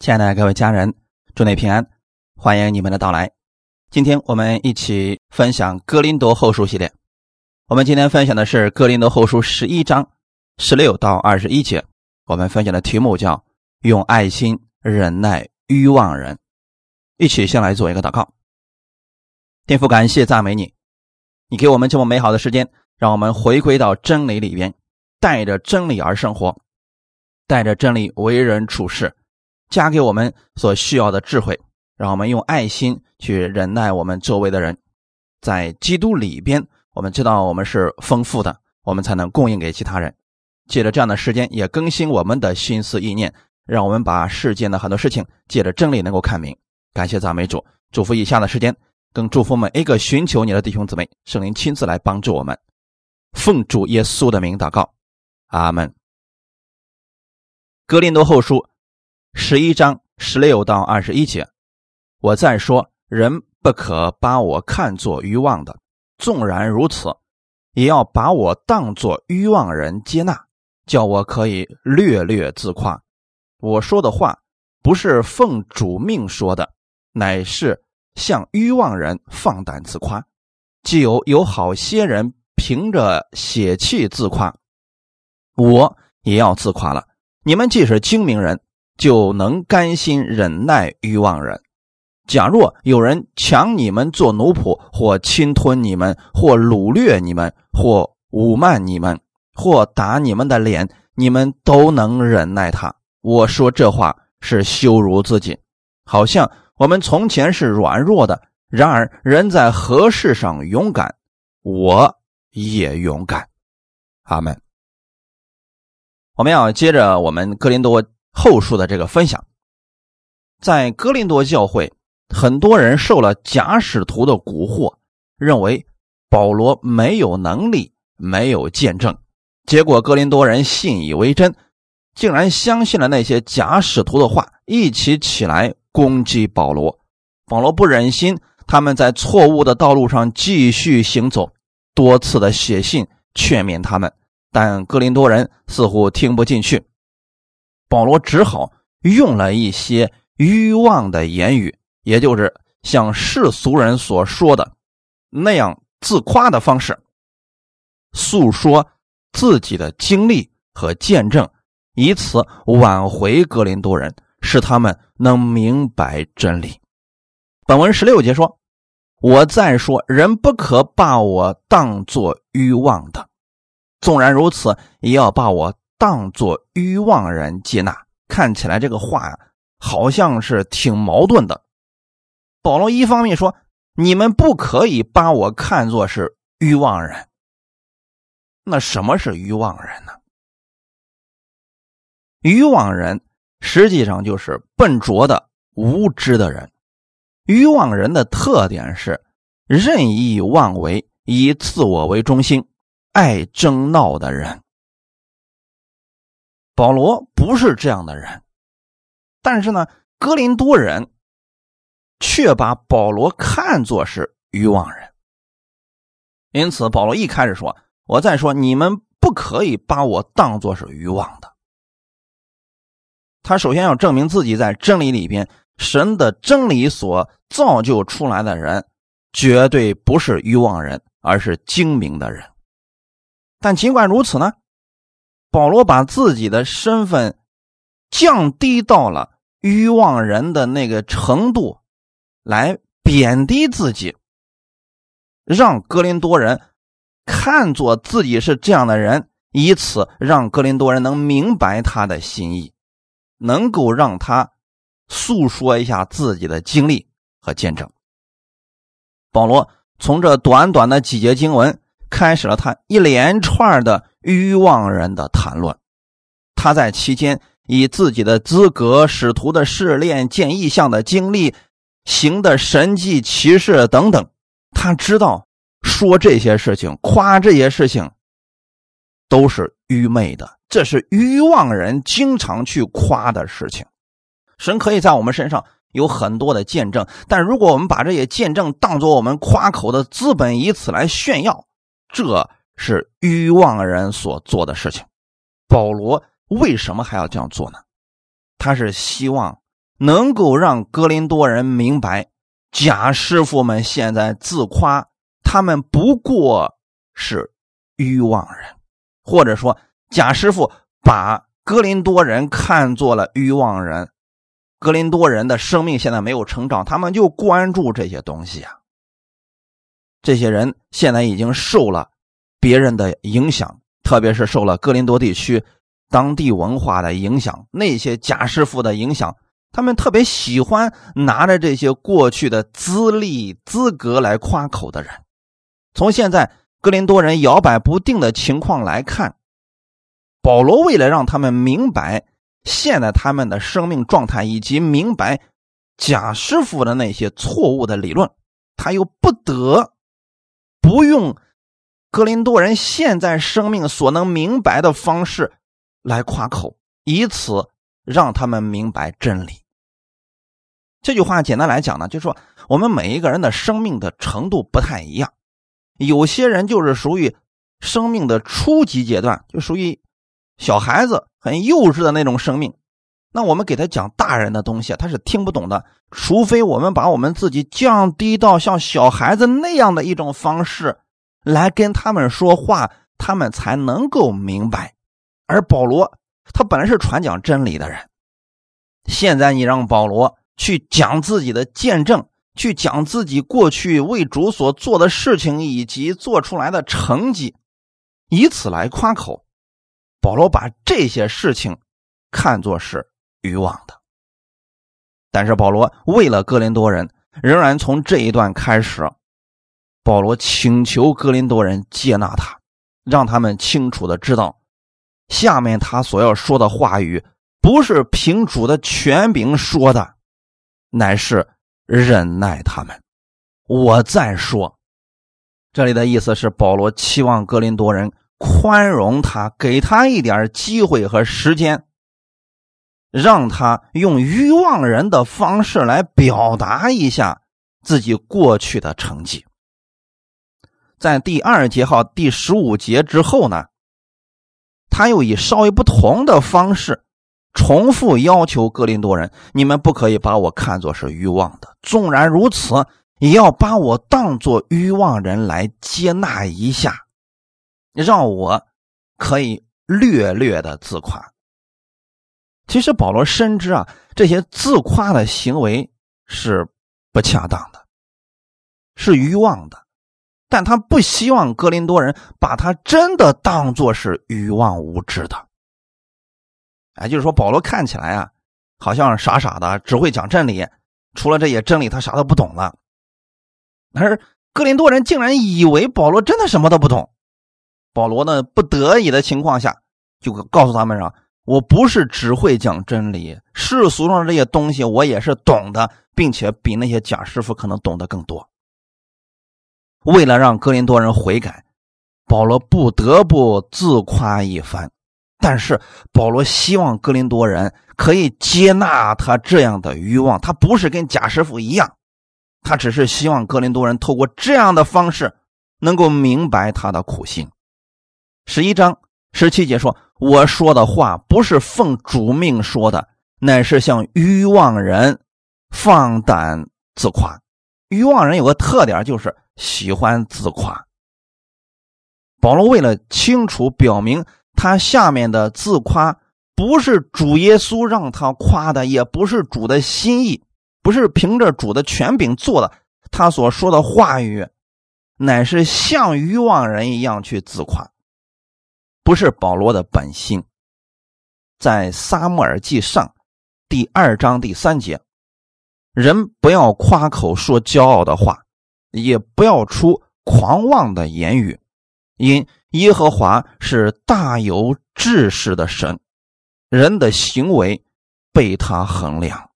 亲爱的各位家人，祝你平安，欢迎你们的到来。今天我们一起分享《哥林多后书》系列。我们今天分享的是《哥林多后书》十一章十六到二十一节。我们分享的题目叫“用爱心忍耐欲望人”。一起先来做一个祷告。天父，感谢赞美你，你给我们这么美好的时间，让我们回归到真理里边，带着真理而生活，带着真理为人处事。加给我们所需要的智慧，让我们用爱心去忍耐我们周围的人。在基督里边，我们知道我们是丰富的，我们才能供应给其他人。借着这样的时间，也更新我们的心思意念，让我们把世间的很多事情借着真理能够看明。感谢赞美主，祝福以下的时间，更祝福每一个寻求你的弟兄姊妹，圣灵亲自来帮助我们。奉主耶稣的名祷告，阿门。格林多后书。十一章十六到二十一节，我再说，人不可把我看作欲望的，纵然如此，也要把我当作欲望人接纳，叫我可以略略自夸。我说的话不是奉主命说的，乃是向欲望人放胆自夸。既有有好些人凭着血气自夸，我也要自夸了。你们既是精明人。就能甘心忍耐欲望人。假若有人抢你们做奴仆，或侵吞你们，或掳掠你们，或侮慢你们，或打你们的脸，你们都能忍耐他。我说这话是羞辱自己，好像我们从前是软弱的。然而人在何事上勇敢，我也勇敢。阿门。我们要接着我们哥林多。后述的这个分享，在哥林多教会，很多人受了假使徒的蛊惑，认为保罗没有能力，没有见证。结果哥林多人信以为真，竟然相信了那些假使徒的话，一起起来攻击保罗。保罗不忍心他们在错误的道路上继续行走，多次的写信劝勉他们，但哥林多人似乎听不进去。保罗只好用了一些欲望的言语，也就是像世俗人所说的那样自夸的方式，诉说自己的经历和见证，以此挽回格林多人，使他们能明白真理。本文十六节说：“我再说，人不可把我当作欲望的，纵然如此，也要把我。”当做欲望人接纳，看起来这个话呀，好像是挺矛盾的。保罗一方面说：“你们不可以把我看作是欲望人。”那什么是欲望人呢？欲望人实际上就是笨拙的、无知的人。欲望人的特点是任意妄为、以自我为中心、爱争闹的人。保罗不是这样的人，但是呢，哥林多人却把保罗看作是欲望人。因此，保罗一开始说：“我再说，你们不可以把我当作是欲望的。”他首先要证明自己在真理里边，神的真理所造就出来的人，绝对不是欲望人，而是精明的人。但尽管如此呢？保罗把自己的身份降低到了欲望人的那个程度，来贬低自己，让格林多人看作自己是这样的人，以此让格林多人能明白他的心意，能够让他诉说一下自己的经历和见证。保罗从这短短的几节经文。开始了他一连串的欲望人的谈论，他在期间以自己的资格、使徒的试炼、见异象的经历、行的神迹奇事等等，他知道说这些事情、夸这些事情都是愚昧的，这是欲望人经常去夸的事情。神可以在我们身上有很多的见证，但如果我们把这些见证当做我们夸口的资本，以此来炫耀。这是欲望人所做的事情。保罗为什么还要这样做呢？他是希望能够让哥林多人明白，假师傅们现在自夸，他们不过是欲望人，或者说假师傅把哥林多人看作了欲望人。哥林多人的生命现在没有成长，他们就关注这些东西啊。这些人现在已经受了别人的影响，特别是受了哥林多地区当地文化的影响，那些假师傅的影响，他们特别喜欢拿着这些过去的资历资格来夸口的人。从现在哥林多人摇摆不定的情况来看，保罗为了让他们明白。现在他们的生命状态以及明白贾师傅的那些错误的理论，他又不得不用格林多人现在生命所能明白的方式来夸口，以此让他们明白真理。这句话简单来讲呢，就是说我们每一个人的生命的程度不太一样，有些人就是属于生命的初级阶段，就属于。小孩子很幼稚的那种生命，那我们给他讲大人的东西，他是听不懂的。除非我们把我们自己降低到像小孩子那样的一种方式来跟他们说话，他们才能够明白。而保罗他本来是传讲真理的人，现在你让保罗去讲自己的见证，去讲自己过去为主所做的事情以及做出来的成绩，以此来夸口。保罗把这些事情看作是欲望的，但是保罗为了哥林多人，仍然从这一段开始，保罗请求哥林多人接纳他，让他们清楚的知道，下面他所要说的话语不是凭主的权柄说的，乃是忍耐他们。我再说，这里的意思是保罗期望哥林多人。宽容他，给他一点机会和时间，让他用愚妄人的方式来表达一下自己过去的成绩。在第二节号第十五节之后呢，他又以稍微不同的方式重复要求格林多人：你们不可以把我看作是欲望的，纵然如此，也要把我当作欲望人来接纳一下。让我可以略略的自夸。其实保罗深知啊，这些自夸的行为是不恰当的，是欲望的，但他不希望格林多人把他真的当作是愚妄无知的。哎，就是说保罗看起来啊，好像傻傻的，只会讲真理，除了这些真理，他啥都不懂了。而格林多人竟然以为保罗真的什么都不懂。保罗呢，不得已的情况下，就告诉他们说：“我不是只会讲真理，世俗上这些东西我也是懂的，并且比那些假师傅可能懂得更多。”为了让哥林多人悔改，保罗不得不自夸一番。但是保罗希望哥林多人可以接纳他这样的欲望，他不是跟贾师傅一样，他只是希望哥林多人透过这样的方式能够明白他的苦心。十一章十七节说：“我说的话不是奉主命说的，乃是向欲望人放胆自夸。欲望人有个特点，就是喜欢自夸。”保罗为了清楚表明，他下面的自夸不是主耶稣让他夸的，也不是主的心意，不是凭着主的权柄做的。他所说的话语，乃是像欲望人一样去自夸。不是保罗的本心，在撒母耳记上第二章第三节，人不要夸口说骄傲的话，也不要出狂妄的言语，因耶和华是大有志识的神，人的行为被他衡量。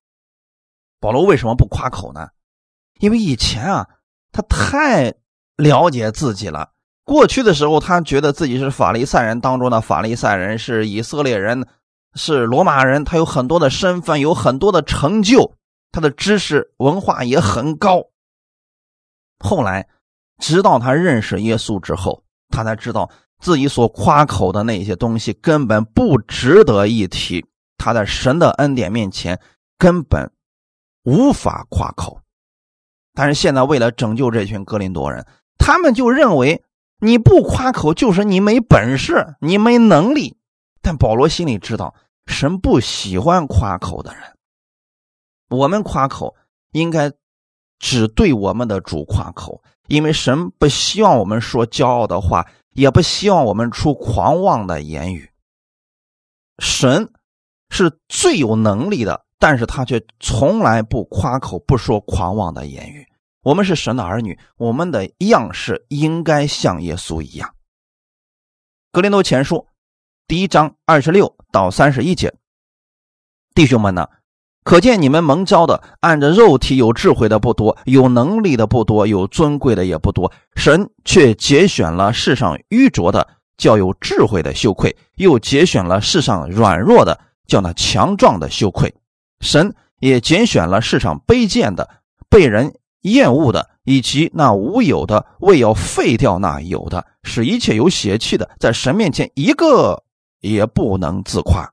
保罗为什么不夸口呢？因为以前啊，他太了解自己了。过去的时候，他觉得自己是法利赛人当中的法利赛人，是以色列人，是罗马人。他有很多的身份，有很多的成就，他的知识文化也很高。后来，直到他认识耶稣之后，他才知道自己所夸口的那些东西根本不值得一提。他在神的恩典面前，根本无法夸口。但是现在为了拯救这群哥林多人，他们就认为你不夸口就是你没本事，你没能力。但保罗心里知道，神不喜欢夸口的人。我们夸口应该只对我们的主夸口，因为神不希望我们说骄傲的话，也不希望我们出狂妄的言语。神是最有能力的。但是他却从来不夸口，不说狂妄的言语。我们是神的儿女，我们的样式应该像耶稣一样。格林多前书第一章二十六到三十一节，弟兄们呢，可见你们蒙召的，按着肉体有智慧的不多，有能力的不多，有尊贵的也不多。神却节选了世上愚拙的，叫有智慧的羞愧；又节选了世上软弱的，叫那强壮的羞愧。神也拣选了世上卑贱的、被人厌恶的，以及那无有的，为要废掉那有的，使一切有血气的，在神面前一个也不能自夸。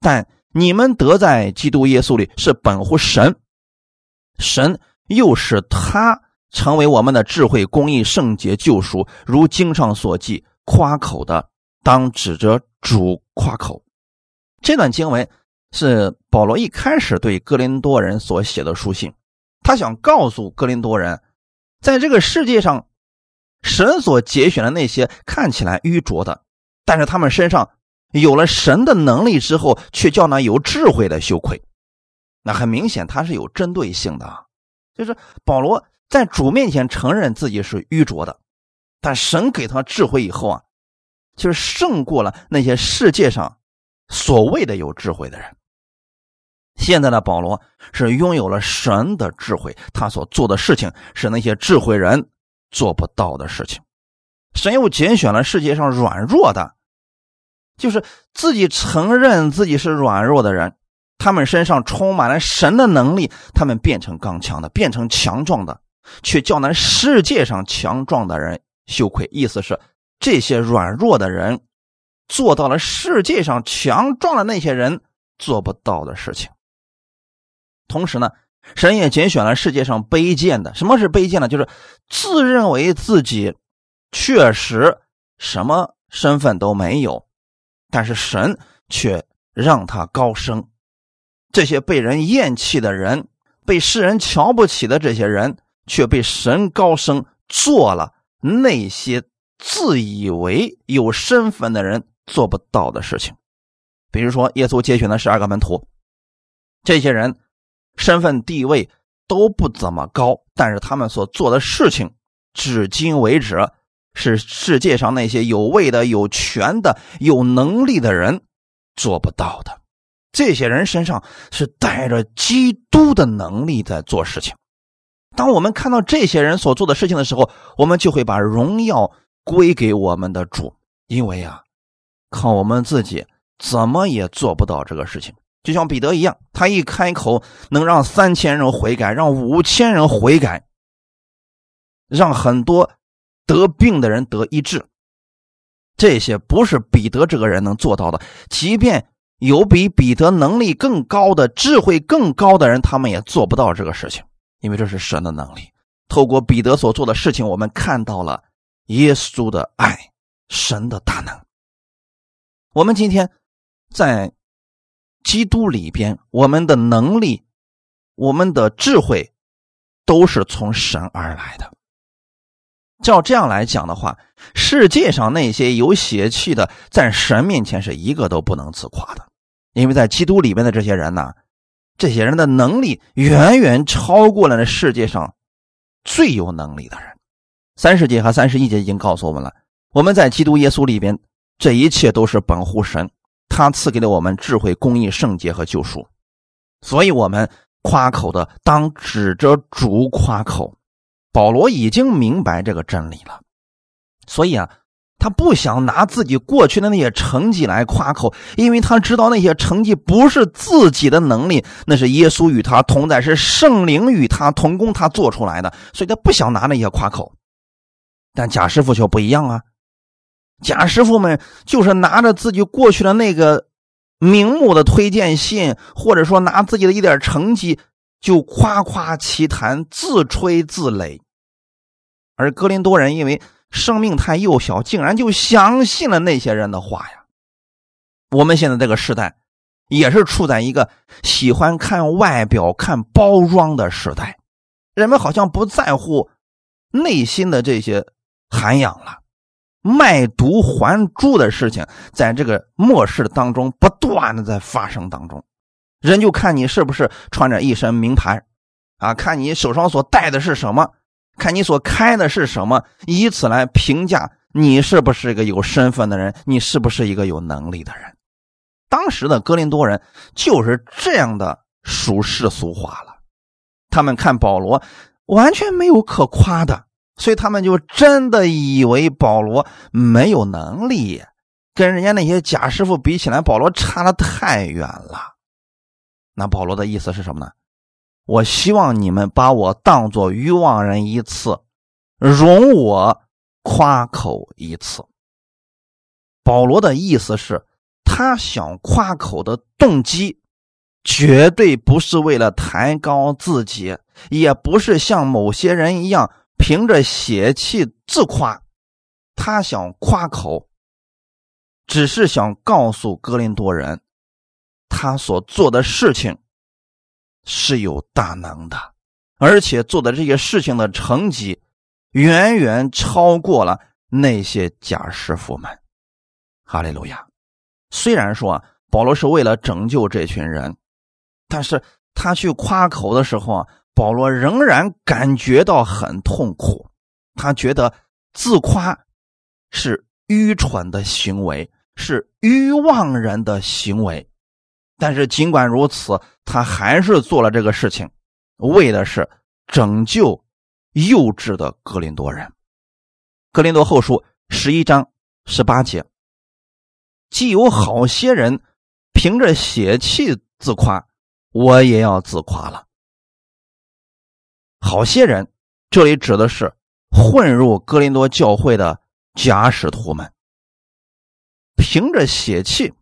但你们得在基督耶稣里是本乎神，神又使他成为我们的智慧、公义、圣洁、救赎。如经上所记，夸口的当指着主夸口。这段经文。是保罗一开始对哥林多人所写的书信，他想告诉哥林多人，在这个世界上，神所节选的那些看起来愚拙的，但是他们身上有了神的能力之后，却叫那有智慧的羞愧。那很明显，他是有针对性的，就是保罗在主面前承认自己是愚拙的，但神给他智慧以后啊，就是胜过了那些世界上所谓的有智慧的人。现在的保罗是拥有了神的智慧，他所做的事情是那些智慧人做不到的事情。神又拣选了世界上软弱的，就是自己承认自己是软弱的人，他们身上充满了神的能力，他们变成刚强的，变成强壮的，却叫那世界上强壮的人羞愧。意思是这些软弱的人做到了世界上强壮的那些人做不到的事情。同时呢，神也拣选了世界上卑贱的。什么是卑贱呢？就是自认为自己确实什么身份都没有，但是神却让他高升。这些被人厌弃的人，被世人瞧不起的这些人，却被神高升，做了那些自以为有身份的人做不到的事情。比如说，耶稣拣选的十二个门徒，这些人。身份地位都不怎么高，但是他们所做的事情，至今为止是世界上那些有位的、有权的、有能力的人做不到的。这些人身上是带着基督的能力在做事情。当我们看到这些人所做的事情的时候，我们就会把荣耀归给我们的主，因为啊，靠我们自己怎么也做不到这个事情。就像彼得一样，他一开口能让三千人悔改，让五千人悔改，让很多得病的人得医治。这些不是彼得这个人能做到的。即便有比彼得能力更高的、智慧更高的人，他们也做不到这个事情，因为这是神的能力。透过彼得所做的事情，我们看到了耶稣的爱，神的大能。我们今天在。基督里边，我们的能力、我们的智慧，都是从神而来的。照这样来讲的话，世界上那些有血气的，在神面前是一个都不能自夸的，因为在基督里面的这些人呢，这些人的能力远远超过了那世界上最有能力的人。三十节和三十一节已经告诉我们了，我们在基督耶稣里边，这一切都是本乎神。他赐给了我们智慧、公义、圣洁和救赎，所以我们夸口的当指着主夸口。保罗已经明白这个真理了，所以啊，他不想拿自己过去的那些成绩来夸口，因为他知道那些成绩不是自己的能力，那是耶稣与他同在，是圣灵与他同工，他做出来的，所以他不想拿那些夸口。但贾师傅却不一样啊。贾师傅们就是拿着自己过去的那个名目的推荐信，或者说拿自己的一点成绩就夸夸其谈、自吹自擂。而格林多人因为生命太幼小，竟然就相信了那些人的话呀。我们现在这个时代，也是处在一个喜欢看外表、看包装的时代，人们好像不在乎内心的这些涵养了。卖椟还珠的事情，在这个末世当中不断的在发生当中，人就看你是不是穿着一身名牌，啊，看你手上所戴的是什么，看你所开的是什么，以此来评价你是不是一个有身份的人，你是不是一个有能力的人。当时的哥林多人就是这样的俗世俗化了，他们看保罗完全没有可夸的。所以他们就真的以为保罗没有能力，跟人家那些假师傅比起来，保罗差的太远了。那保罗的意思是什么呢？我希望你们把我当作欲望人一次，容我夸口一次。保罗的意思是，他想夸口的动机，绝对不是为了抬高自己，也不是像某些人一样。凭着血气自夸，他想夸口，只是想告诉格林多人，他所做的事情是有大能的，而且做的这些事情的成绩远远超过了那些假师傅们。哈利路亚！虽然说保罗是为了拯救这群人，但是他去夸口的时候啊。保罗仍然感觉到很痛苦，他觉得自夸是愚蠢的行为，是愚妄人的行为。但是尽管如此，他还是做了这个事情，为的是拯救幼稚的格林多人。格林多后书十一章十八节，既有好些人凭着血气自夸，我也要自夸了。好些人，这里指的是混入哥林多教会的假使徒们，凭着血气，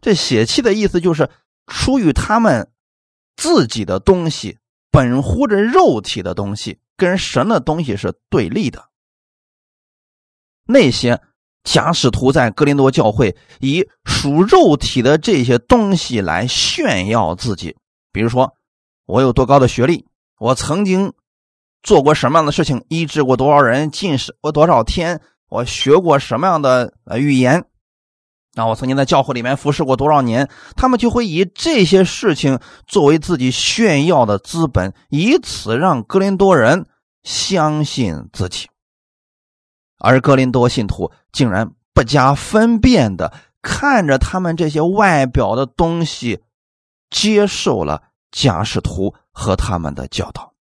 这血气的意思就是出于他们自己的东西，本乎着肉体的东西，跟神的东西是对立的。那些假使徒在哥林多教会以属肉体的这些东西来炫耀自己，比如说我有多高的学历，我曾经。做过什么样的事情？医治过多少人？进食过多少天？我学过什么样的呃语言？啊，我曾经在教会里面服侍过多少年？他们就会以这些事情作为自己炫耀的资本，以此让格林多人相信自己。而格林多信徒竟然不加分辨的看着他们这些外表的东西，接受了假使徒和他们的教导。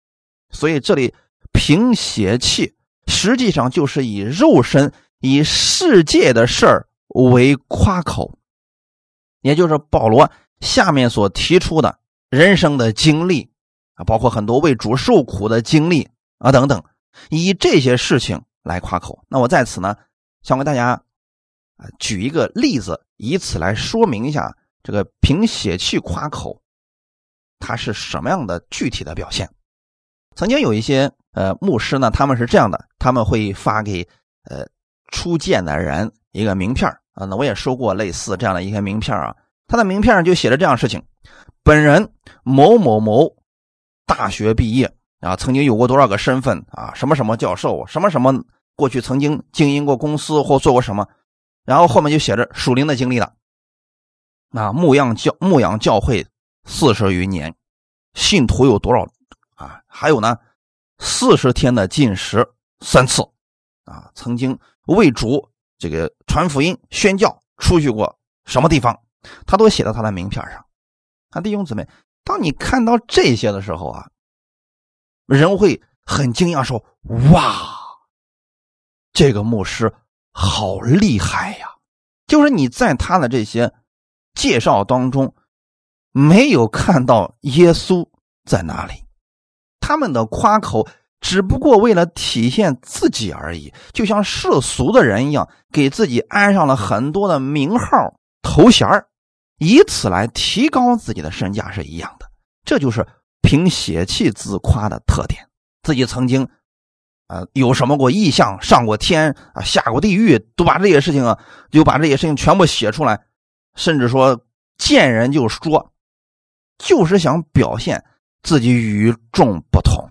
所以这里凭血气，实际上就是以肉身、以世界的事儿为夸口，也就是保罗下面所提出的人生的经历啊，包括很多为主受苦的经历啊等等，以这些事情来夸口。那我在此呢，想给大家啊举一个例子，以此来说明一下这个凭血气夸口，它是什么样的具体的表现。曾经有一些呃牧师呢，他们是这样的，他们会发给呃初见的人一个名片啊。那我也收过类似这样的一些名片啊，他的名片上就写着这样事情：本人某某某大学毕业啊，曾经有过多少个身份啊，什么什么教授，什么什么过去曾经经营过公司或做过什么，然后后面就写着属灵的经历了那，牧羊教牧羊教会四十余年，信徒有多少？啊，还有呢，四十天的禁食三次，啊，曾经为主这个传福音、宣教出去过什么地方，他都写到他的名片上。啊，弟兄姊妹，当你看到这些的时候啊，人会很惊讶，说：“哇，这个牧师好厉害呀！”就是你在他的这些介绍当中，没有看到耶稣在哪里。他们的夸口只不过为了体现自己而已，就像世俗的人一样，给自己安上了很多的名号头衔以此来提高自己的身价是一样的。这就是凭血气自夸的特点。自己曾经，啊，有什么过异象，上过天啊，下过地狱，都把这些事情啊，就把这些事情全部写出来，甚至说见人就说，就是想表现自己与众不同。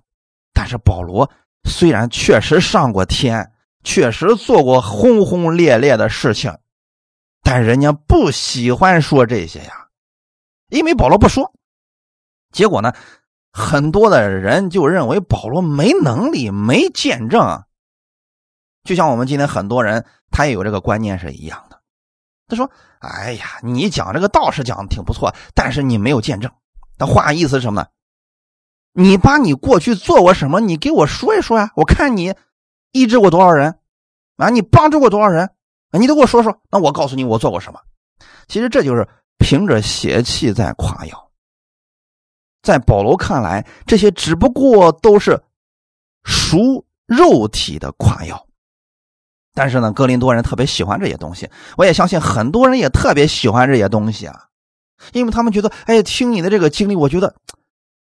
是保罗虽然确实上过天，确实做过轰轰烈烈的事情，但人家不喜欢说这些呀，因为保罗不说，结果呢？很多的人就认为保罗没能力、没见证，就像我们今天很多人他也有这个观念是一样的。他说：“哎呀，你讲这个道士讲的挺不错，但是你没有见证。”那话意思是什么呢？你把你过去做过什么，你给我说一说呀！我看你医治过多少人啊？你帮助过多少人？你都给我说说。那我告诉你，我做过什么？其实这就是凭着邪气在夸耀。在保罗看来，这些只不过都是属肉体的夸耀。但是呢，哥林多人特别喜欢这些东西，我也相信很多人也特别喜欢这些东西啊，因为他们觉得，哎，听你的这个经历，我觉得，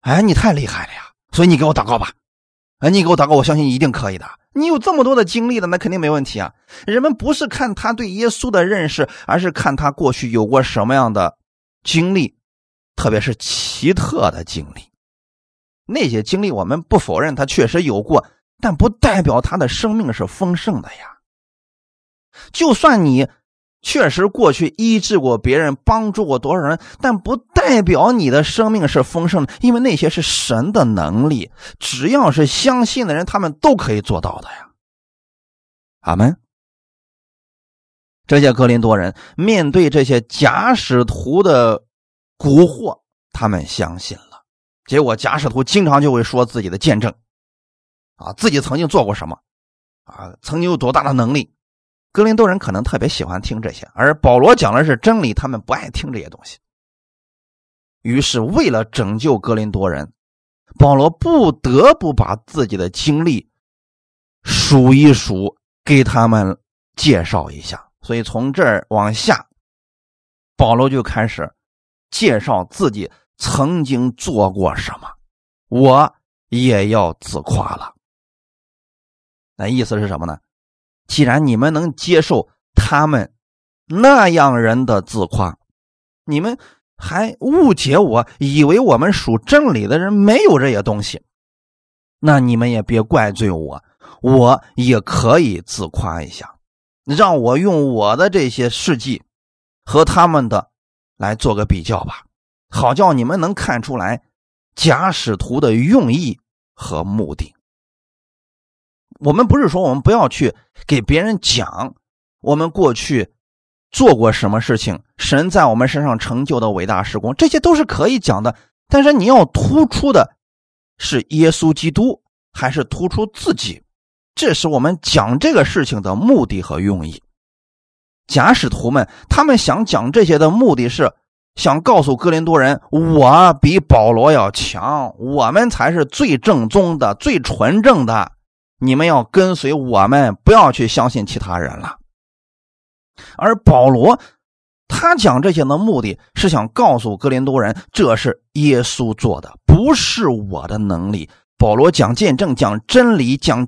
哎，你太厉害了呀！所以你给我祷告吧，哎，你给我祷告，我相信一定可以的。你有这么多的经历的，那肯定没问题啊。人们不是看他对耶稣的认识，而是看他过去有过什么样的经历。特别是奇特的经历，那些经历我们不否认他确实有过，但不代表他的生命是丰盛的呀。就算你确实过去医治过别人，帮助过多少人，但不代表你的生命是丰盛的，因为那些是神的能力，只要是相信的人，他们都可以做到的呀。阿门。这些格林多人面对这些假使徒的。蛊惑他们相信了，结果假使徒经常就会说自己的见证，啊，自己曾经做过什么，啊，曾经有多大的能力。格林多人可能特别喜欢听这些，而保罗讲的是真理，他们不爱听这些东西。于是，为了拯救格林多人，保罗不得不把自己的经历数一数，给他们介绍一下。所以从这儿往下，保罗就开始。介绍自己曾经做过什么，我也要自夸了。那意思是什么呢？既然你们能接受他们那样人的自夸，你们还误解我，以为我们属真理的人没有这些东西，那你们也别怪罪我，我也可以自夸一下，让我用我的这些事迹和他们的。来做个比较吧，好叫你们能看出来假使徒的用意和目的。我们不是说我们不要去给别人讲我们过去做过什么事情，神在我们身上成就的伟大事工，这些都是可以讲的。但是你要突出的是耶稣基督，还是突出自己？这是我们讲这个事情的目的和用意。假使徒们，他们想讲这些的目的是想告诉哥林多人，我比保罗要强，我们才是最正宗的、最纯正的。你们要跟随我们，不要去相信其他人了。而保罗，他讲这些的目的是想告诉哥林多人，这是耶稣做的，不是我的能力。保罗讲见证、讲真理、讲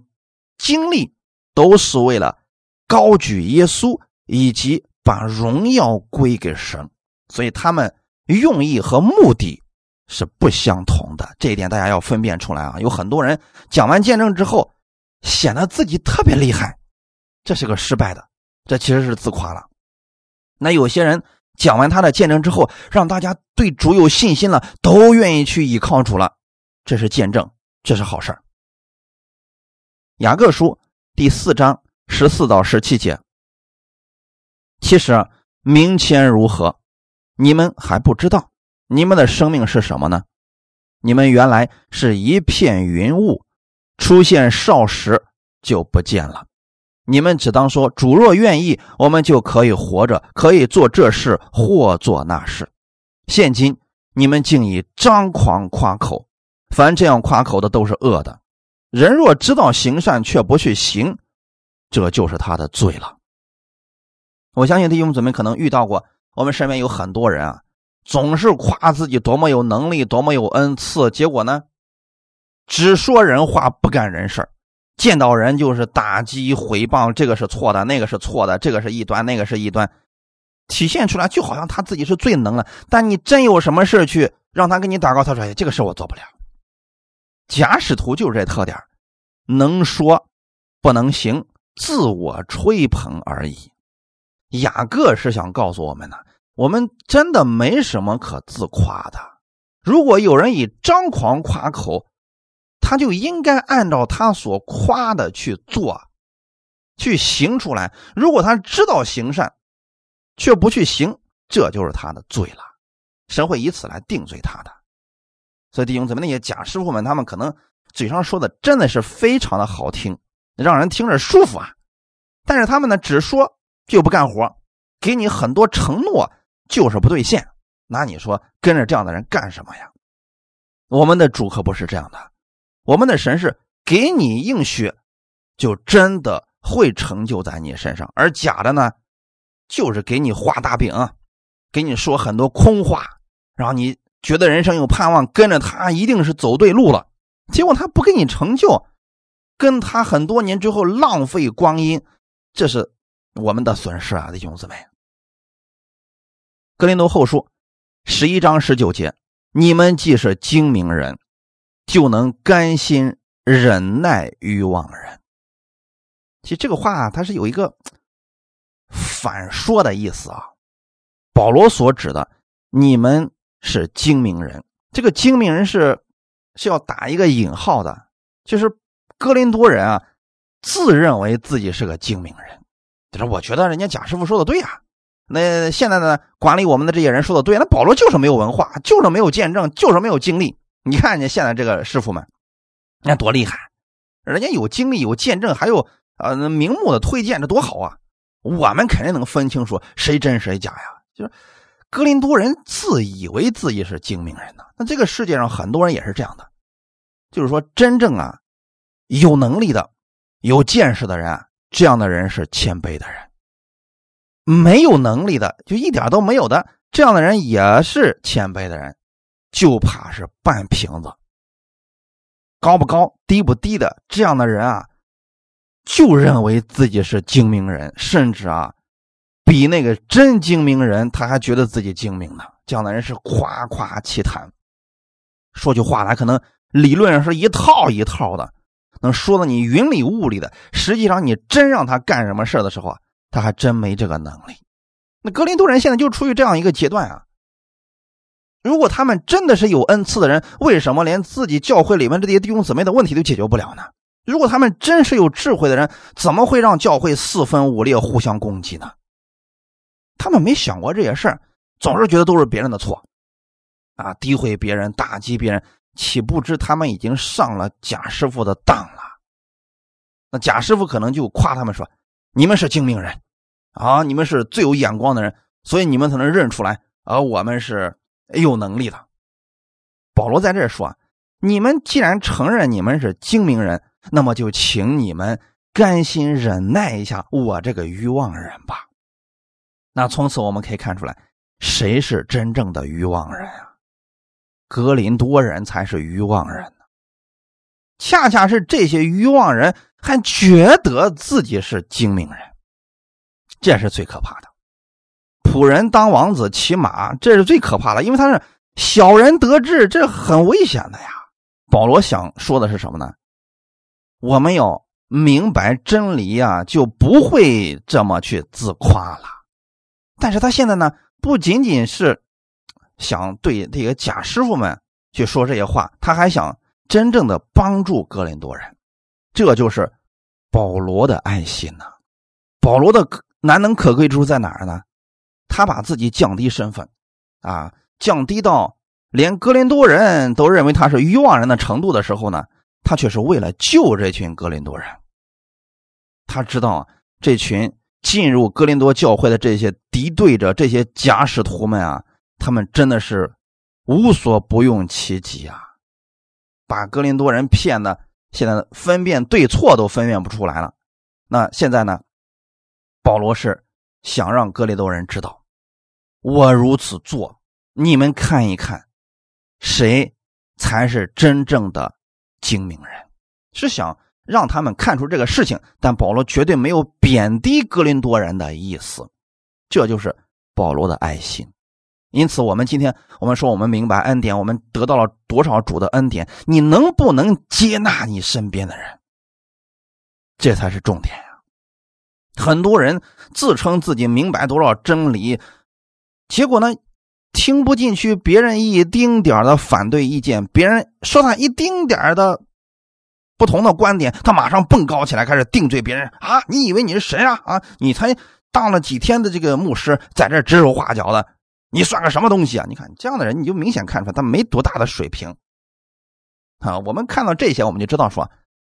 经历，都是为了高举耶稣。以及把荣耀归给神，所以他们用意和目的是不相同的。这一点大家要分辨出来啊！有很多人讲完见证之后，显得自己特别厉害，这是个失败的，这其实是自夸了。那有些人讲完他的见证之后，让大家对主有信心了，都愿意去倚靠主了，这是见证，这是好事雅各书第四章十四到十七节。其实明天如何，你们还不知道。你们的生命是什么呢？你们原来是一片云雾，出现少时就不见了。你们只当说：主若愿意，我们就可以活着，可以做这事或做那事。现今你们竟以张狂夸口，凡这样夸口的都是恶的。人若知道行善却不去行，这就是他的罪了。我相信弟兄姊妹可能遇到过，我们身边有很多人啊，总是夸自己多么有能力，多么有恩赐，结果呢，只说人话，不干人事见到人就是打击、毁谤，这个是错的，那个是错的，这个是异端，那个是异端，体现出来就好像他自己是最能了。但你真有什么事去让他给你祷告，他说：“哎，这个事我做不了。”假使徒就是这特点能说不能行，自我吹捧而已。雅各是想告诉我们呢，我们真的没什么可自夸的。如果有人以张狂夸口，他就应该按照他所夸的去做，去行出来。如果他知道行善，却不去行，这就是他的罪了。神会以此来定罪他的。所以弟兄姊妹，那些假师傅们，他们可能嘴上说的真的是非常的好听，让人听着舒服啊。但是他们呢，只说。就不干活，给你很多承诺，就是不兑现。那你说跟着这样的人干什么呀？我们的主可不是这样的，我们的神是给你应许，就真的会成就在你身上。而假的呢，就是给你画大饼，给你说很多空话，让你觉得人生有盼望，跟着他一定是走对路了。结果他不给你成就，跟他很多年之后浪费光阴，这是。我们的损失啊，弟兄姊妹，《格林多后书》十一章十九节：“你们既是精明人，就能甘心忍耐愚妄人。”其实这个话它是有一个反说的意思啊。保罗所指的“你们是精明人”，这个精明人是是要打一个引号的，就是哥林多人啊，自认为自己是个精明人。就是我觉得人家贾师傅说的对呀，那现在呢管理我们的这些人说的对，那保罗就是没有文化，就是没有见证，就是没有经历。你看人家现在这个师傅们，那多厉害，人家有经历有见证，还有呃明目的推荐，这多好啊！我们肯定能分清楚谁真谁假呀。就是格林多人自以为自己是精明人呢，那这个世界上很多人也是这样的，就是说真正啊有能力的、有见识的人。这样的人是谦卑的人，没有能力的就一点都没有的。这样的人也是谦卑的人，就怕是半瓶子。高不高，低不低的这样的人啊，就认为自己是精明人，甚至啊，比那个真精明人他还觉得自己精明呢。这样的人是夸夸其谈，说句话来可能理论上是一套一套的。能说的你云里雾里的，实际上你真让他干什么事的时候啊，他还真没这个能力。那格林多人现在就处于这样一个阶段啊。如果他们真的是有恩赐的人，为什么连自己教会里面这些弟兄姊妹的问题都解决不了呢？如果他们真是有智慧的人，怎么会让教会四分五裂、互相攻击呢？他们没想过这些事儿，总是觉得都是别人的错，啊，诋毁别人，打击别人。岂不知他们已经上了贾师傅的当了？那贾师傅可能就夸他们说：“你们是精明人，啊，你们是最有眼光的人，所以你们才能认出来，而我们是有能力的。”保罗在这说：“你们既然承认你们是精明人，那么就请你们甘心忍耐一下我这个愚妄人吧。”那从此我们可以看出来，谁是真正的愚妄人啊？格林多人才是愚妄人呢，恰恰是这些愚妄人还觉得自己是精明人，这是最可怕的。仆人当王子骑马，这是最可怕的，因为他是小人得志，这很危险的呀。保罗想说的是什么呢？我们要明白真理呀，就不会这么去自夸了。但是他现在呢，不仅仅是。想对这个假师傅们去说这些话，他还想真正的帮助哥林多人，这就是保罗的爱心呐。保罗的难能可贵之处在哪儿呢？他把自己降低身份，啊，降低到连哥林多人都认为他是愚妄人的程度的时候呢，他却是为了救这群哥林多人。他知道这群进入哥林多教会的这些敌对者、这些假使徒们啊。他们真的是无所不用其极啊，把格林多人骗的，现在分辨对错都分辨不出来了。那现在呢？保罗是想让格林多人知道，我如此做你们看一看，谁才是真正的精明人？是想让他们看出这个事情，但保罗绝对没有贬低格林多人的意思，这就是保罗的爱心。因此，我们今天我们说我们明白恩典，我们得到了多少主的恩典？你能不能接纳你身边的人？这才是重点呀！很多人自称自己明白多少真理，结果呢，听不进去别人一丁点的反对意见，别人说他一丁点的不同的观点，他马上蹦高起来，开始定罪别人啊！你以为你是谁啊？啊，你才当了几天的这个牧师，在这指手画脚的。你算个什么东西啊？你看这样的人，你就明显看出来他没多大的水平啊。我们看到这些，我们就知道说，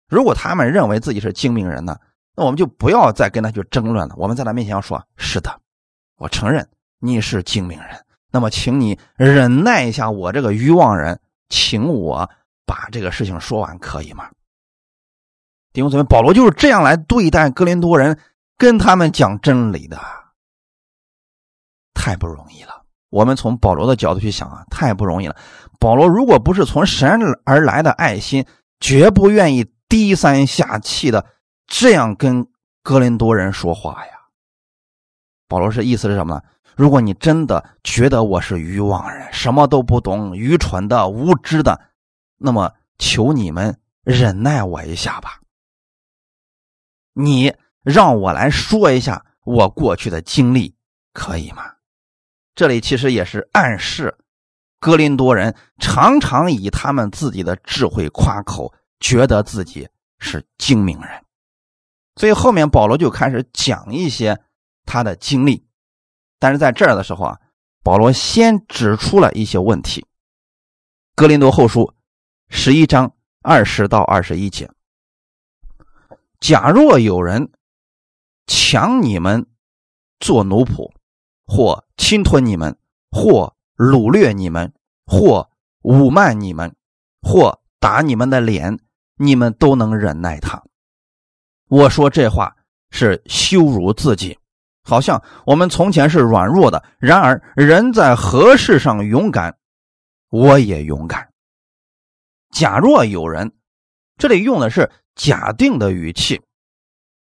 如果他们认为自己是精明人呢，那我们就不要再跟他去争论了。我们在他面前要说：是的，我承认你是精明人。那么，请你忍耐一下，我这个愚妄人，请我把这个事情说完，可以吗？弟兄姊妹，保罗就是这样来对待哥林多人，跟他们讲真理的，太不容易了。我们从保罗的角度去想啊，太不容易了。保罗如果不是从神而来的爱心，绝不愿意低三下气的这样跟哥林多人说话呀。保罗是意思是什么呢？如果你真的觉得我是愚妄人，什么都不懂，愚蠢的、无知的，那么求你们忍耐我一下吧。你让我来说一下我过去的经历，可以吗？这里其实也是暗示，格林多人常常以他们自己的智慧夸口，觉得自己是精明人。所以后面保罗就开始讲一些他的经历，但是在这儿的时候啊，保罗先指出了一些问题。格林多后书十一章二十到二十一节：假若有人抢你们做奴仆。或侵吞你们，或掳掠你们，或侮慢你们，或打你们的脸，你们都能忍耐他。我说这话是羞辱自己，好像我们从前是软弱的。然而人在何事上勇敢，我也勇敢。假若有人，这里用的是假定的语气，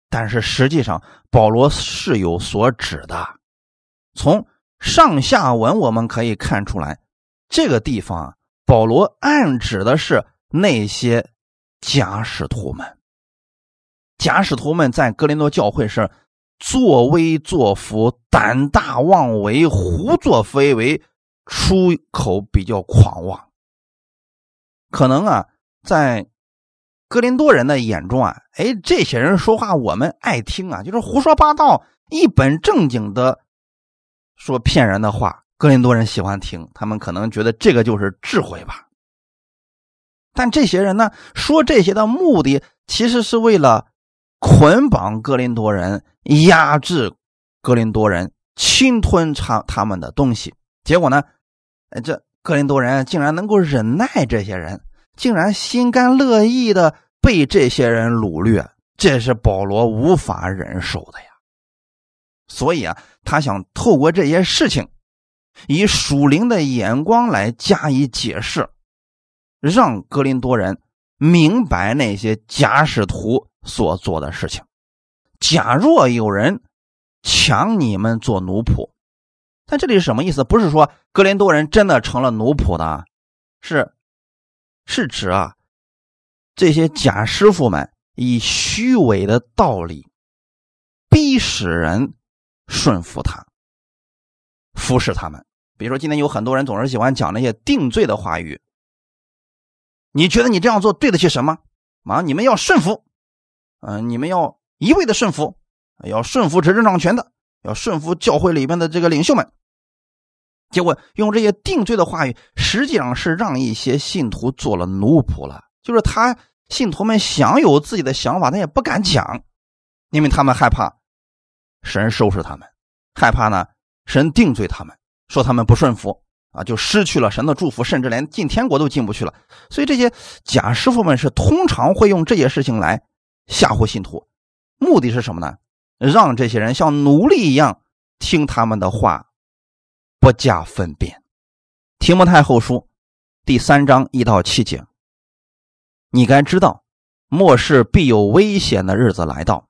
但是实际上保罗是有所指的。从上下文我们可以看出来，这个地方啊，保罗暗指的是那些假使徒们。假使徒们在哥林多教会是作威作福、胆大妄为、胡作非为，出口比较狂妄。可能啊，在哥林多人的眼中啊，哎，这些人说话我们爱听啊，就是胡说八道，一本正经的。说骗人的话，格林多人喜欢听，他们可能觉得这个就是智慧吧。但这些人呢，说这些的目的，其实是为了捆绑格林多人，压制格林多人，侵吞他他们的东西。结果呢，这格林多人竟然能够忍耐这些人，竟然心甘乐意的被这些人掳掠，这是保罗无法忍受的呀。所以啊，他想透过这些事情，以属灵的眼光来加以解释，让格林多人明白那些假使徒所做的事情。假若有人抢你们做奴仆，但这里是什么意思？不是说格林多人真的成了奴仆的，是是指啊，这些假师傅们以虚伪的道理逼使人。顺服他，服侍他们。比如说，今天有很多人总是喜欢讲那些定罪的话语。你觉得你这样做对得起神吗？啊，你们要顺服，嗯，你们要一味的顺服，要顺服执政掌权的，要顺服教会里面的这个领袖们。结果用这些定罪的话语，实际上是让一些信徒做了奴仆了。就是他信徒们想有自己的想法，他也不敢讲，因为他们害怕。神收拾他们，害怕呢？神定罪他们，说他们不顺服啊，就失去了神的祝福，甚至连进天国都进不去了。所以这些假师傅们是通常会用这些事情来吓唬信徒，目的是什么呢？让这些人像奴隶一样听他们的话，不加分辨。提摩太后书第三章一到七节，你该知道，末世必有危险的日子来到，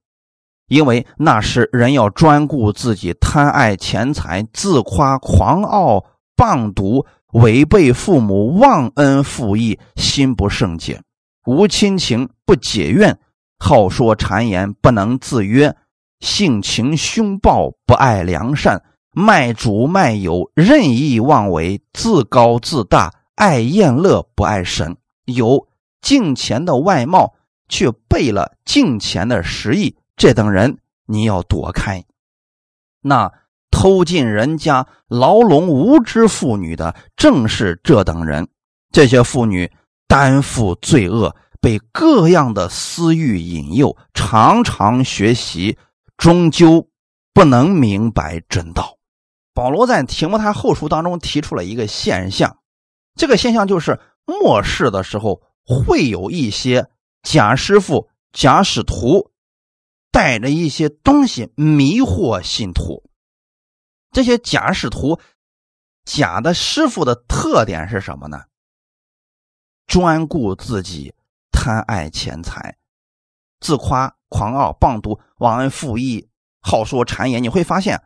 因为那时人要专顾自己，贪爱钱财，自夸狂傲，谤毒，违背父母，忘恩负义，心不圣洁，无亲情，不解怨，好说谗言，不能自约，性情凶暴，不爱良善。卖主卖友，任意妄为，自高自大，爱厌乐，不爱神，有敬钱的外貌，却背了敬钱的实意。这等人你要躲开。那偷进人家牢笼无知妇女的，正是这等人。这些妇女担负罪恶，被各样的私欲引诱，常常学习，终究不能明白真道。保罗在提摩太后书当中提出了一个现象，这个现象就是末世的时候会有一些假师傅、假使徒带着一些东西迷惑信徒。这些假使徒、假的师傅的特点是什么呢？专顾自己，贪爱钱财，自夸、狂傲、棒毒、忘恩负义，好说谗言。你会发现。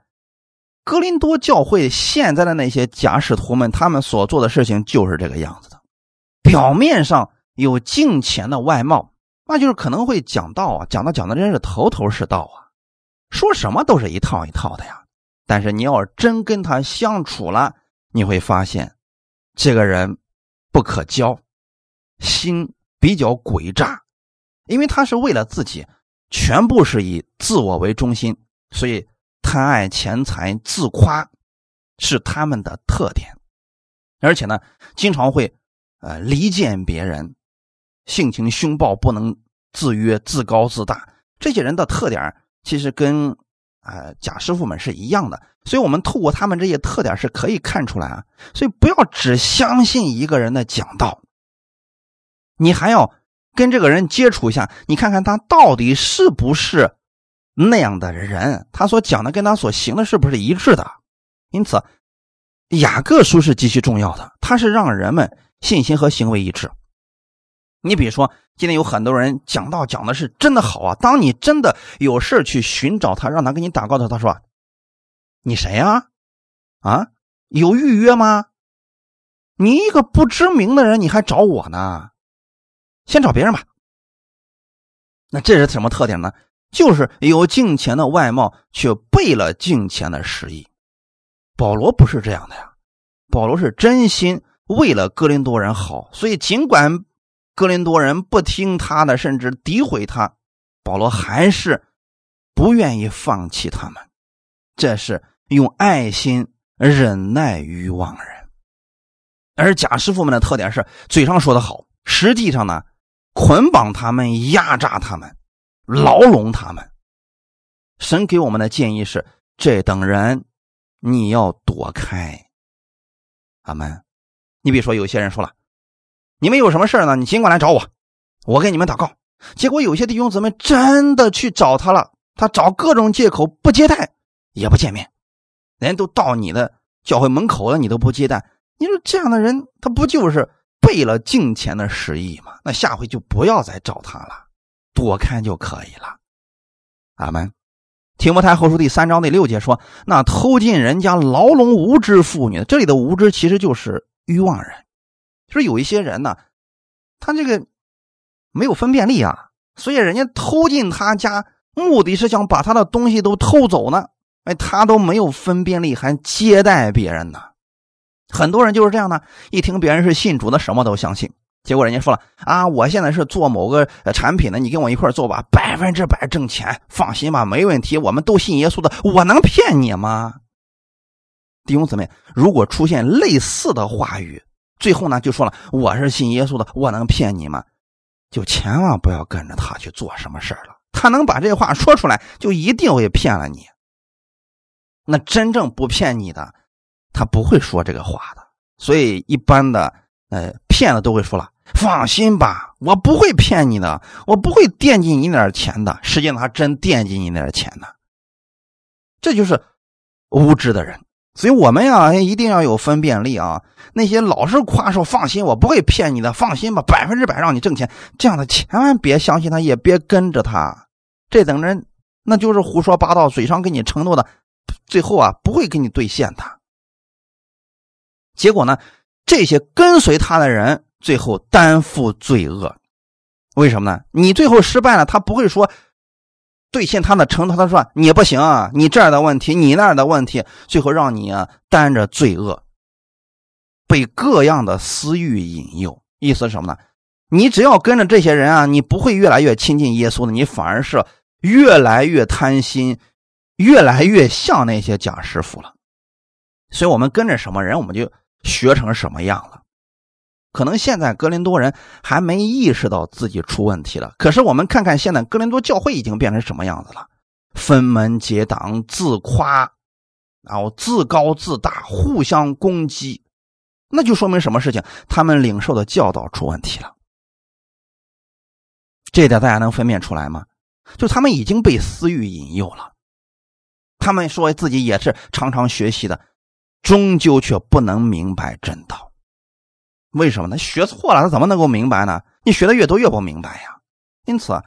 格林多教会现在的那些假使徒们，他们所做的事情就是这个样子的。表面上有敬虔的外貌，那就是可能会讲道啊，讲的讲的真是头头是道啊，说什么都是一套一套的呀。但是你要真跟他相处了，你会发现，这个人不可交，心比较诡诈，因为他是为了自己，全部是以自我为中心，所以。贪爱钱财、自夸，是他们的特点，而且呢，经常会呃离间别人，性情凶暴，不能自约，自高自大。这些人的特点其实跟啊贾师傅们是一样的，所以我们透过他们这些特点是可以看出来啊。所以不要只相信一个人的讲道，你还要跟这个人接触一下，你看看他到底是不是。那样的人，他所讲的跟他所行的是不是一致的？因此，雅各书是极其重要的，它是让人们信心和行为一致。你比如说，今天有很多人讲道讲的是真的好啊，当你真的有事去寻找他，让他给你打告的时候他说：“你谁呀？啊，有预约吗？你一个不知名的人，你还找我呢？先找别人吧。”那这是什么特点呢？就是有敬虔的外貌，却背了敬虔的实意。保罗不是这样的呀，保罗是真心为了哥林多人好，所以尽管哥林多人不听他的，甚至诋毁他，保罗还是不愿意放弃他们。这是用爱心忍耐于往人。而假师傅们的特点是嘴上说的好，实际上呢，捆绑他们，压榨他们。牢笼他们，神给我们的建议是：这等人你要躲开。阿门。你比如说，有些人说了：“你们有什么事呢？你尽管来找我，我给你们祷告。”结果有些弟兄姊妹真的去找他了，他找各种借口不接待，也不见面，人都到你的教会门口了，你都不接待。你说这样的人，他不就是背了敬钱的实意嘛？那下回就不要再找他了。躲开就可以了，阿门。提摩太后书第三章第六节说：“那偷进人家牢笼无知妇女，这里的无知其实就是欲望人，就是有一些人呢，他这个没有分辨力啊，所以人家偷进他家，目的是想把他的东西都偷走呢。哎，他都没有分辨力，还接待别人呢。很多人就是这样的，一听别人是信主的，什么都相信。”结果人家说了啊，我现在是做某个产品的，你跟我一块做吧，百分之百挣钱，放心吧，没问题。我们都信耶稣的，我能骗你吗？弟兄姊妹，如果出现类似的话语，最后呢就说了我是信耶稣的，我能骗你吗？就千万不要跟着他去做什么事了。他能把这话说出来，就一定会骗了你。那真正不骗你的，他不会说这个话的。所以一般的呃骗子都会说了。放心吧，我不会骗你的，我不会惦记你那点钱的。实际上，他真惦记你那点钱呢。这就是无知的人。所以我们呀，一定要有分辨力啊！那些老是夸说放心，我不会骗你的，放心吧，百分之百让你挣钱，这样的千万别相信他，也别跟着他。这等人那就是胡说八道，嘴上给你承诺的，最后啊不会给你兑现的。结果呢，这些跟随他的人最后担负罪恶，为什么呢？你最后失败了，他不会说。兑现他的承诺，他说你不行啊，你这儿的问题，你那儿的问题，最后让你啊担着罪恶，被各样的私欲引诱。意思是什么呢？你只要跟着这些人啊，你不会越来越亲近耶稣的，你反而是越来越贪心，越来越像那些假师傅了。所以我们跟着什么人，我们就学成什么样了。可能现在格林多人还没意识到自己出问题了，可是我们看看现在格林多教会已经变成什么样子了？分门结党、自夸，然后自高自大、互相攻击，那就说明什么事情？他们领受的教导出问题了。这点大家能分辨出来吗？就他们已经被私欲引诱了，他们说自己也是常常学习的，终究却不能明白真道。为什么呢？学错了，他怎么能够明白呢？你学的越多，越不明白呀。因此，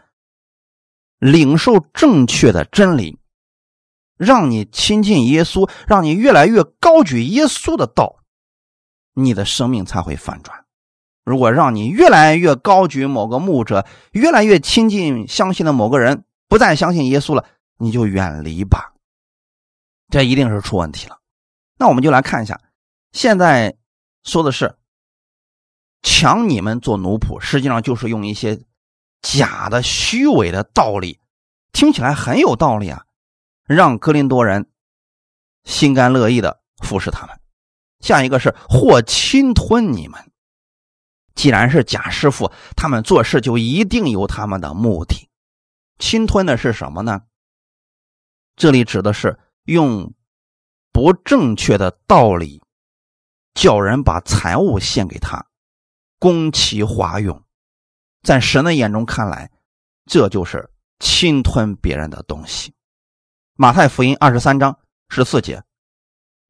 领受正确的真理，让你亲近耶稣，让你越来越高举耶稣的道，你的生命才会反转。如果让你越来越高举某个牧者，越来越亲近相信的某个人，不再相信耶稣了，你就远离吧。这一定是出问题了。那我们就来看一下，现在说的是。抢你们做奴仆，实际上就是用一些假的、虚伪的道理，听起来很有道理啊，让格林多人心甘乐意的服侍他们。下一个是或侵吞你们，既然是假师傅，他们做事就一定有他们的目的。侵吞的是什么呢？这里指的是用不正确的道理，叫人把财物献给他。攻其华用，在神的眼中看来，这就是侵吞别人的东西。马太福音二十三章十四节：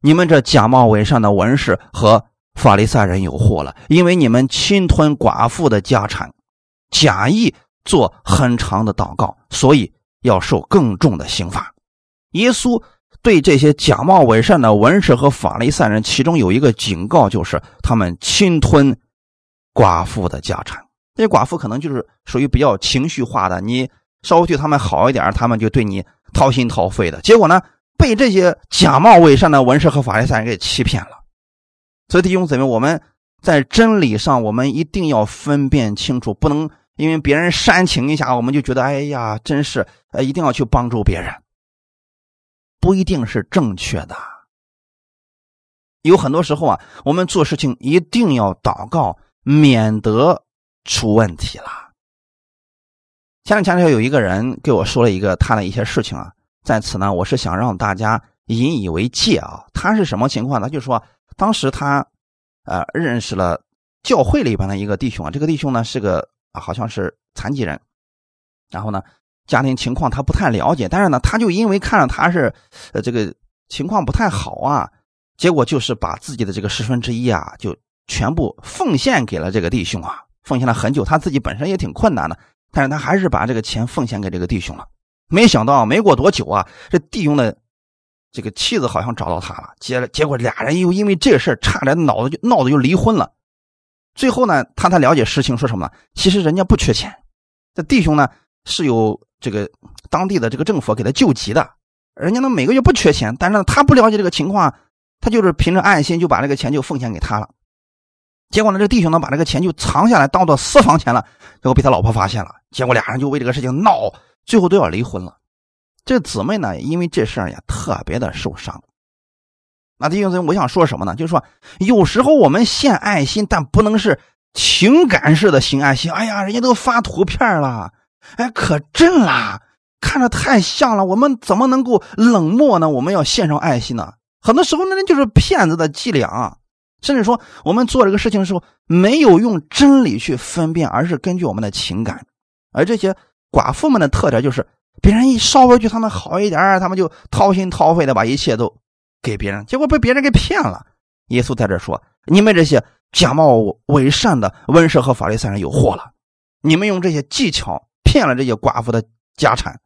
你们这假冒伪善的文士和法利赛人有祸了，因为你们侵吞寡妇的家产，假意做很长的祷告，所以要受更重的刑罚。耶稣对这些假冒伪善的文士和法利赛人，其中有一个警告，就是他们侵吞。寡妇的家产，这些寡妇可能就是属于比较情绪化的，你稍微对他们好一点，他们就对你掏心掏肺的。结果呢，被这些假冒伪善的文士和法利赛人给欺骗了。所以弟兄姊妹，我们在真理上，我们一定要分辨清楚，不能因为别人煽情一下，我们就觉得哎呀，真是呃，一定要去帮助别人，不一定是正确的。有很多时候啊，我们做事情一定要祷告。免得出问题了。前两天有一个人给我说了一个他的一些事情啊，在此呢，我是想让大家引以为戒啊。他是什么情况呢？就是说当时他呃认识了教会里边的一个弟兄啊，这个弟兄呢是个好像是残疾人，然后呢家庭情况他不太了解，但是呢他就因为看着他是呃这个情况不太好啊，结果就是把自己的这个十分之一啊就。全部奉献给了这个弟兄啊，奉献了很久，他自己本身也挺困难的，但是他还是把这个钱奉献给这个弟兄了。没想到没过多久啊，这弟兄的这个妻子好像找到他了，结了，结果俩人又因为这事差点脑子就闹得就离婚了。最后呢，他才了解实情，说什么？其实人家不缺钱，这弟兄呢是有这个当地的这个政府给他救急的，人家呢每个月不缺钱，但是呢他不了解这个情况，他就是凭着爱心就把这个钱就奉献给他了。结果呢，这弟兄呢把这个钱就藏下来，当做私房钱了。结果被他老婆发现了，结果俩人就为这个事情闹，最后都要离婚了。这姊妹呢，因为这事儿也特别的受伤。那弟兄姊妹，我想说什么呢？就是说，有时候我们献爱心，但不能是情感式的献爱心。哎呀，人家都发图片了，哎，可真啦，看着太像了，我们怎么能够冷漠呢？我们要献上爱心呢？很多时候，那那就是骗子的伎俩。啊甚至说，我们做这个事情的时候，没有用真理去分辨，而是根据我们的情感。而这些寡妇们的特点就是，别人一稍微对他们好一点，他们就掏心掏肺的把一切都给别人，结果被别人给骗了。耶稣在这说：“你们这些假冒伪善的文士和法利赛人有祸了！你们用这些技巧骗了这些寡妇的家产，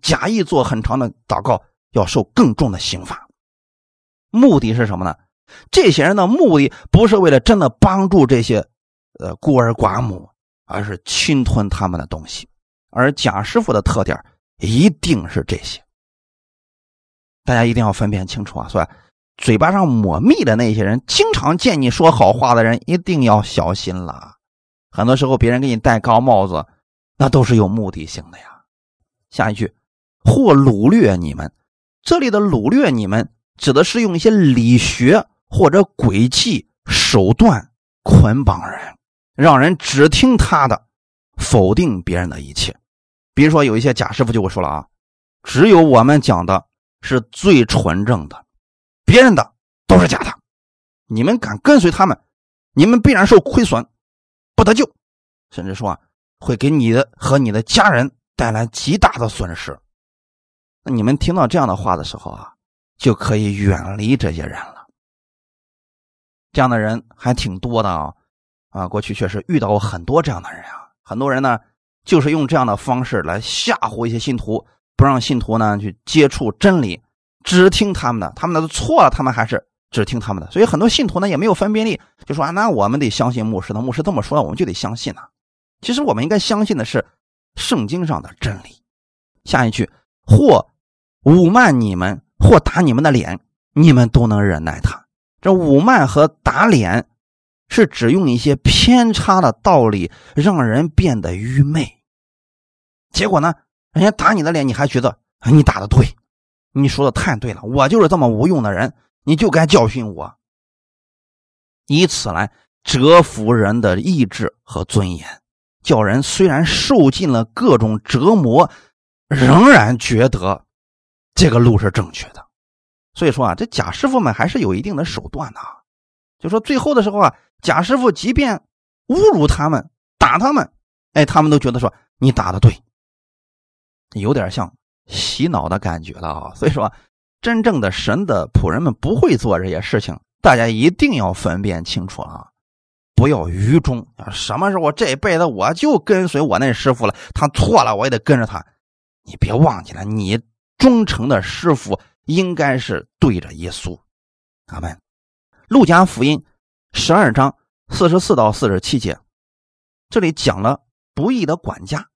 假意做很长的祷告，要受更重的刑罚。目的是什么呢？这些人的目的不是为了真的帮助这些呃孤儿寡母，而是侵吞他们的东西。而贾师傅的特点一定是这些。大家一定要分辨清楚啊！所以。”嘴巴上抹蜜的那些人，经常见你说好话的人，一定要小心了。很多时候，别人给你戴高帽子，那都是有目的性的呀。下一句，或掳掠你们，这里的掳掠你们，指的是用一些理学或者诡计手段捆绑人，让人只听他的，否定别人的一切。比如说，有一些假师傅就会说了啊，只有我们讲的是最纯正的。别人的都是假的，你们敢跟随他们，你们必然受亏损，不得救，甚至说啊，会给你的和你的家人带来极大的损失。那你们听到这样的话的时候啊，就可以远离这些人了。这样的人还挺多的啊，啊，过去确实遇到过很多这样的人啊。很多人呢，就是用这样的方式来吓唬一些信徒，不让信徒呢去接触真理。只听他们的，他们的错了，他们还是只听他们的，所以很多信徒呢也没有分辨力，就说啊，那我们得相信牧师的，牧师这么说，我们就得相信呢。其实我们应该相信的是圣经上的真理。下一句，或侮慢你们，或打你们的脸，你们都能忍耐他。这侮慢和打脸，是指用一些偏差的道理让人变得愚昧。结果呢，人家打你的脸，你还觉得你打的对。你说的太对了，我就是这么无用的人，你就该教训我，以此来折服人的意志和尊严，叫人虽然受尽了各种折磨，仍然觉得这个路是正确的。所以说啊，这贾师傅们还是有一定的手段的。啊就说最后的时候啊，贾师傅即便侮辱他们、打他们，哎，他们都觉得说你打的对，有点像。洗脑的感觉了啊！所以说，真正的神的仆人们不会做这些事情，大家一定要分辨清楚啊！不要愚忠啊！什么时候我这辈子我就跟随我那师傅了，他错了我也得跟着他。你别忘记了，你忠诚的师傅应该是对着耶稣。阿门。路加福音十二章四十四到四十七节，这里讲了不义的管家。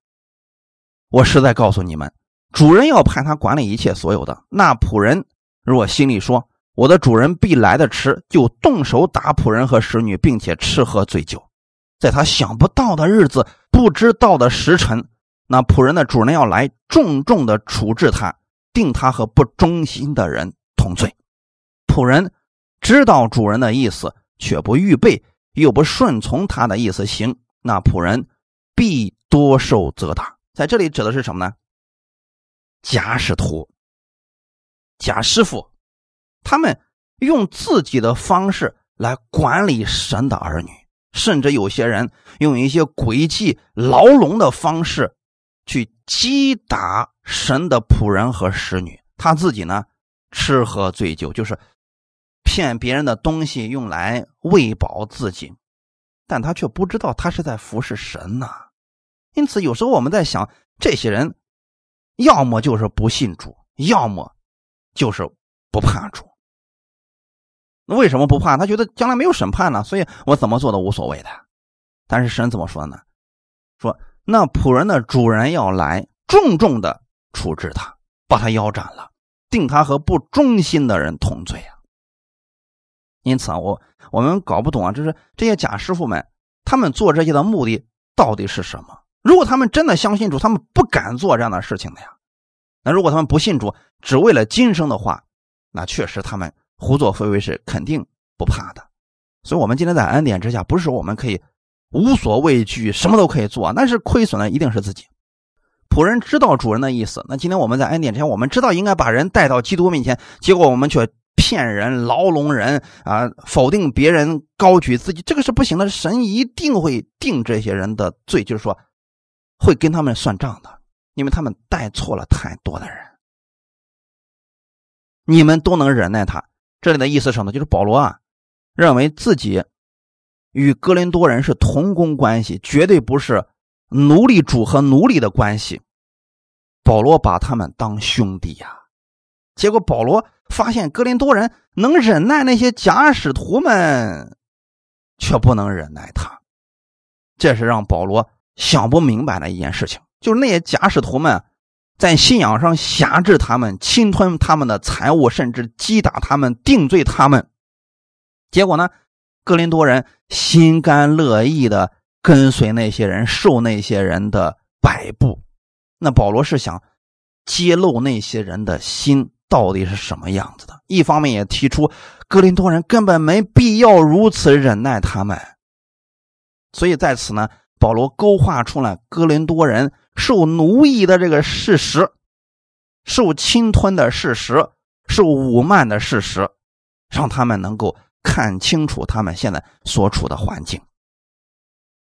我实在告诉你们。主人要派他管理一切所有的，那仆人若心里说：“我的主人必来的迟”，就动手打仆人和使女，并且吃喝醉酒。在他想不到的日子、不知道的时辰，那仆人的主人要来重重的处置他，定他和不忠心的人同罪。仆人知道主人的意思，却不预备，又不顺从他的意思行，那仆人必多受责打。在这里指的是什么呢？假使徒、假师傅，他们用自己的方式来管理神的儿女，甚至有些人用一些诡计、牢笼的方式去击打神的仆人和使女。他自己呢，吃喝醉酒，就是骗别人的东西用来喂饱自己，但他却不知道他是在服侍神呐。因此，有时候我们在想，这些人。要么就是不信主，要么就是不怕主。那为什么不怕？他觉得将来没有审判呢，所以我怎么做都无所谓的。但是神怎么说呢？说那仆人的主人要来，重重的处置他，把他腰斩了，定他和不忠心的人同罪啊。因此啊，我我们搞不懂啊，就是这些假师傅们，他们做这些的目的到底是什么？如果他们真的相信主，他们不敢做这样的事情的呀。那如果他们不信主，只为了今生的话，那确实他们胡作非为是肯定不怕的。所以，我们今天在恩典之下，不是说我们可以无所畏惧，什么都可以做，但是亏损的一定是自己。仆人知道主人的意思，那今天我们在恩典之下，我们知道应该把人带到基督面前，结果我们却骗人、牢笼人啊，否定别人、高举自己，这个是不行的。神一定会定这些人的罪，就是说。会跟他们算账的，因为他们带错了太多的人。你们都能忍耐他，这里的意思是什么？就是保罗啊，认为自己与哥林多人是同工关系，绝对不是奴隶主和奴隶的关系。保罗把他们当兄弟呀。结果保罗发现哥林多人能忍耐那些假使徒们，却不能忍耐他，这是让保罗想不明白的一件事情。就是那些假使徒们。在信仰上辖制他们，侵吞他们的财物，甚至击打他们、定罪他们。结果呢，哥林多人心甘乐意的跟随那些人，受那些人的摆布。那保罗是想揭露那些人的心到底是什么样子的。一方面也提出，哥林多人根本没必要如此忍耐他们。所以在此呢，保罗勾画出了哥林多人。受奴役的这个事实，受侵吞的事实，受侮慢的事实，让他们能够看清楚他们现在所处的环境。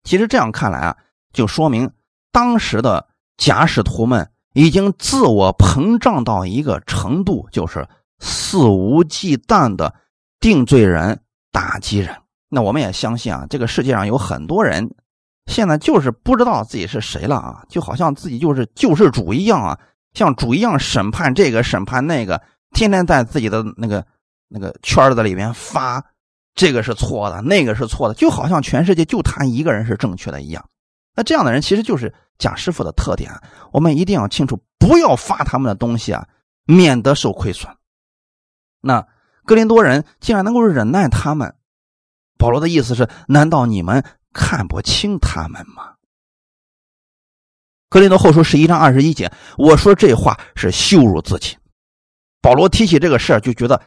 其实这样看来啊，就说明当时的假使徒们已经自我膨胀到一个程度，就是肆无忌惮的定罪人、打击人。那我们也相信啊，这个世界上有很多人。现在就是不知道自己是谁了啊，就好像自己就是救世主一样啊，像主一样审判这个审判那个，天天在自己的那个那个圈子里面发，这个是错的，那个是错的，就好像全世界就他一个人是正确的一样。那这样的人其实就是贾师傅的特点，我们一定要清楚，不要发他们的东西啊，免得受亏损。那格林多人竟然能够忍耐他们，保罗的意思是：难道你们？看不清他们吗？格林多后书十一章二十一节，我说这话是羞辱自己。保罗提起这个事儿，就觉得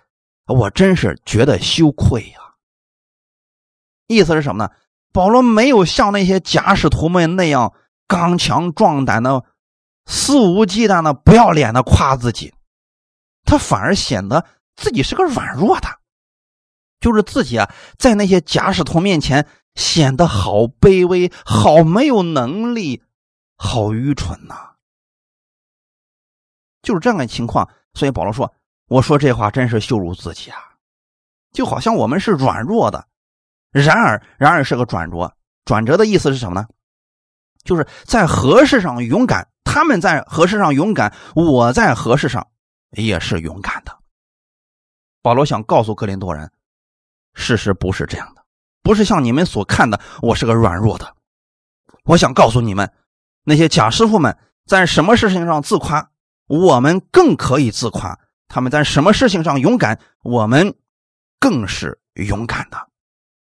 我真是觉得羞愧呀。意思是什么呢？保罗没有像那些假使徒们那样刚强壮胆的、肆无忌惮的、不要脸的夸自己，他反而显得自己是个软弱的，就是自己啊，在那些假使徒面前。显得好卑微，好没有能力，好愚蠢呐！就是这样的情况，所以保罗说：“我说这话真是羞辱自己啊！就好像我们是软弱的，然而，然而是个转折。转折的意思是什么呢？就是在何事上勇敢，他们在何事上勇敢，我在何事上也是勇敢的。”保罗想告诉格林多人，事实不是这样的。不是像你们所看的，我是个软弱的。我想告诉你们，那些假师傅们在什么事情上自夸，我们更可以自夸；他们在什么事情上勇敢，我们更是勇敢的。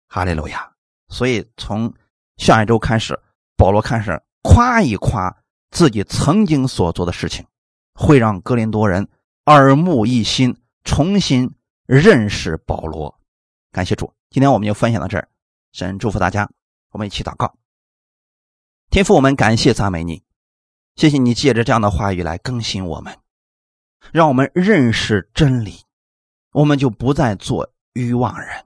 哈利路亚！所以从下一周开始，保罗开始夸一夸自己曾经所做的事情，会让哥林多人耳目一新，重新认识保罗。感谢主。今天我们就分享到这儿，神祝福大家，我们一起祷告。天父，我们感谢赞美你，谢谢你借着这样的话语来更新我们，让我们认识真理，我们就不再做愚妄人。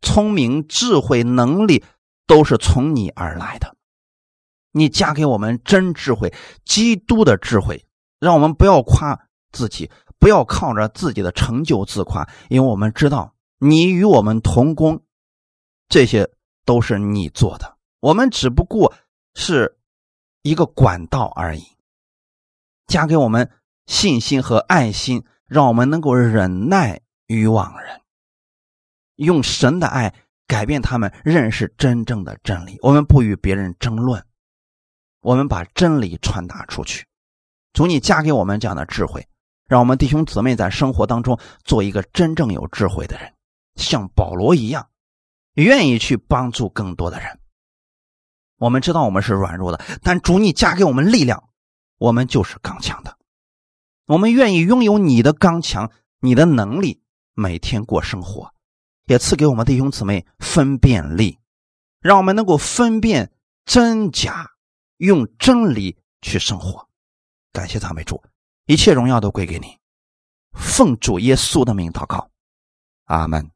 聪明、智慧、能力都是从你而来的，你加给我们真智慧，基督的智慧，让我们不要夸自己，不要靠着自己的成就自夸，因为我们知道。你与我们同工，这些都是你做的，我们只不过是一个管道而已。加给我们信心和爱心，让我们能够忍耐于往人，用神的爱改变他们认识真正的真理。我们不与别人争论，我们把真理传达出去。主，你加给我们这样的智慧，让我们弟兄姊妹在生活当中做一个真正有智慧的人。像保罗一样，愿意去帮助更多的人。我们知道我们是软弱的，但主你加给我们力量，我们就是刚强的。我们愿意拥有你的刚强，你的能力，每天过生活，也赐给我们弟兄姊妹分辨力，让我们能够分辨真假，用真理去生活。感谢赞美主，一切荣耀都归给你。奉主耶稣的名祷告，阿门。